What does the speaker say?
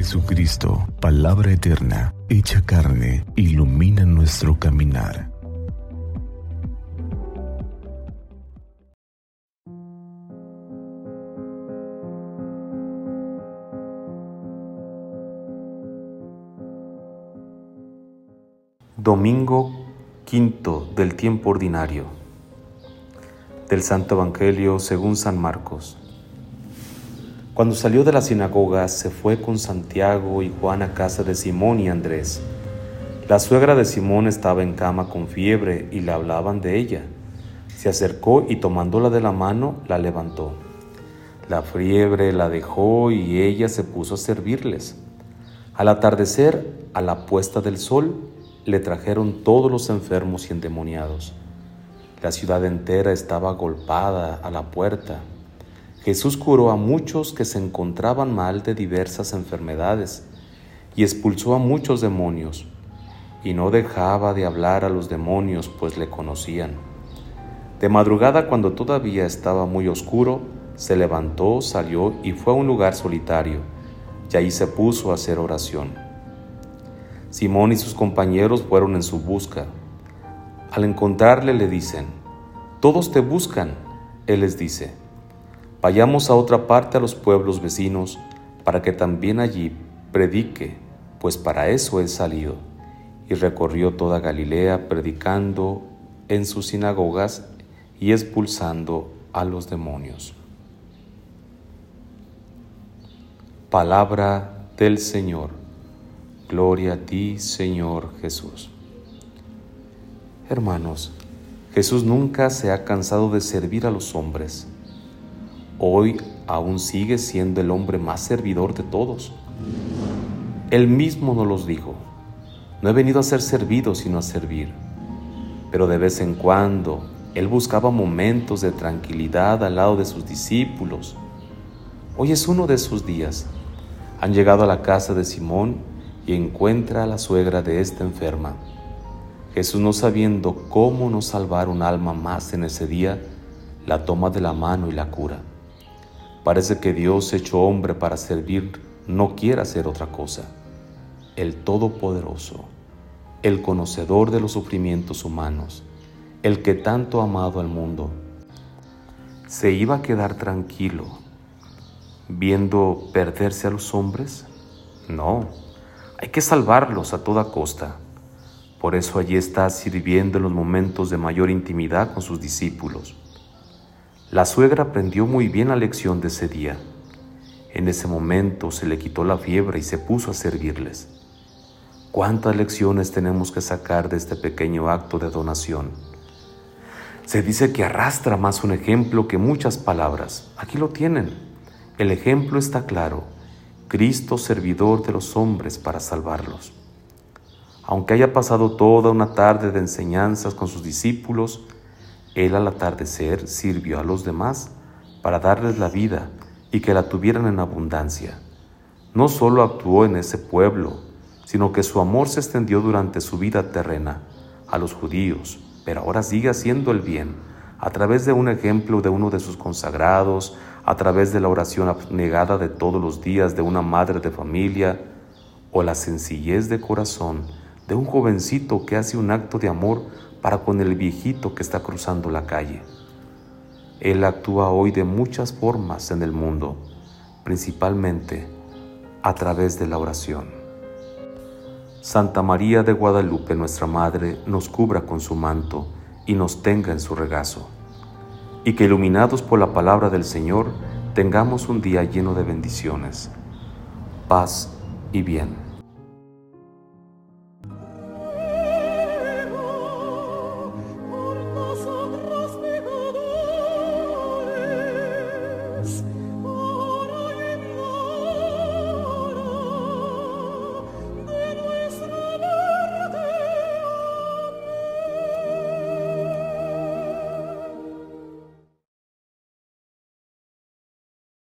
Jesucristo, palabra eterna, hecha carne, ilumina nuestro caminar. Domingo quinto del tiempo ordinario del Santo Evangelio según San Marcos. Cuando salió de la sinagoga, se fue con Santiago y Juan a casa de Simón y Andrés. La suegra de Simón estaba en cama con fiebre y le hablaban de ella. Se acercó y tomándola de la mano, la levantó. La fiebre la dejó y ella se puso a servirles. Al atardecer, a la puesta del sol, le trajeron todos los enfermos y endemoniados. La ciudad entera estaba golpada a la puerta Jesús curó a muchos que se encontraban mal de diversas enfermedades y expulsó a muchos demonios, y no dejaba de hablar a los demonios, pues le conocían. De madrugada, cuando todavía estaba muy oscuro, se levantó, salió y fue a un lugar solitario, y ahí se puso a hacer oración. Simón y sus compañeros fueron en su busca. Al encontrarle le dicen, Todos te buscan. Él les dice, Vayamos a otra parte a los pueblos vecinos, para que también allí predique, pues para eso he salido. Y recorrió toda Galilea, predicando en sus sinagogas y expulsando a los demonios. Palabra del Señor. Gloria a ti, Señor Jesús. Hermanos, Jesús nunca se ha cansado de servir a los hombres hoy aún sigue siendo el hombre más servidor de todos. Él mismo nos los dijo, no he venido a ser servido sino a servir. Pero de vez en cuando Él buscaba momentos de tranquilidad al lado de sus discípulos. Hoy es uno de esos días. Han llegado a la casa de Simón y encuentra a la suegra de esta enferma. Jesús, no sabiendo cómo no salvar un alma más en ese día, la toma de la mano y la cura. Parece que Dios hecho hombre para servir no quiere hacer otra cosa. El Todopoderoso, el conocedor de los sufrimientos humanos, el que tanto ha amado al mundo, ¿se iba a quedar tranquilo viendo perderse a los hombres? No, hay que salvarlos a toda costa. Por eso allí está sirviendo en los momentos de mayor intimidad con sus discípulos la suegra aprendió muy bien la lección de ese día. En ese momento se le quitó la fiebre y se puso a servirles. ¿Cuántas lecciones tenemos que sacar de este pequeño acto de donación? Se dice que arrastra más un ejemplo que muchas palabras. Aquí lo tienen. El ejemplo está claro. Cristo servidor de los hombres para salvarlos. Aunque haya pasado toda una tarde de enseñanzas con sus discípulos, él al atardecer sirvió a los demás para darles la vida y que la tuvieran en abundancia. No solo actuó en ese pueblo, sino que su amor se extendió durante su vida terrena a los judíos, pero ahora sigue haciendo el bien a través de un ejemplo de uno de sus consagrados, a través de la oración abnegada de todos los días de una madre de familia o la sencillez de corazón de un jovencito que hace un acto de amor para con el viejito que está cruzando la calle. Él actúa hoy de muchas formas en el mundo, principalmente a través de la oración. Santa María de Guadalupe, nuestra Madre, nos cubra con su manto y nos tenga en su regazo, y que iluminados por la palabra del Señor, tengamos un día lleno de bendiciones, paz y bien.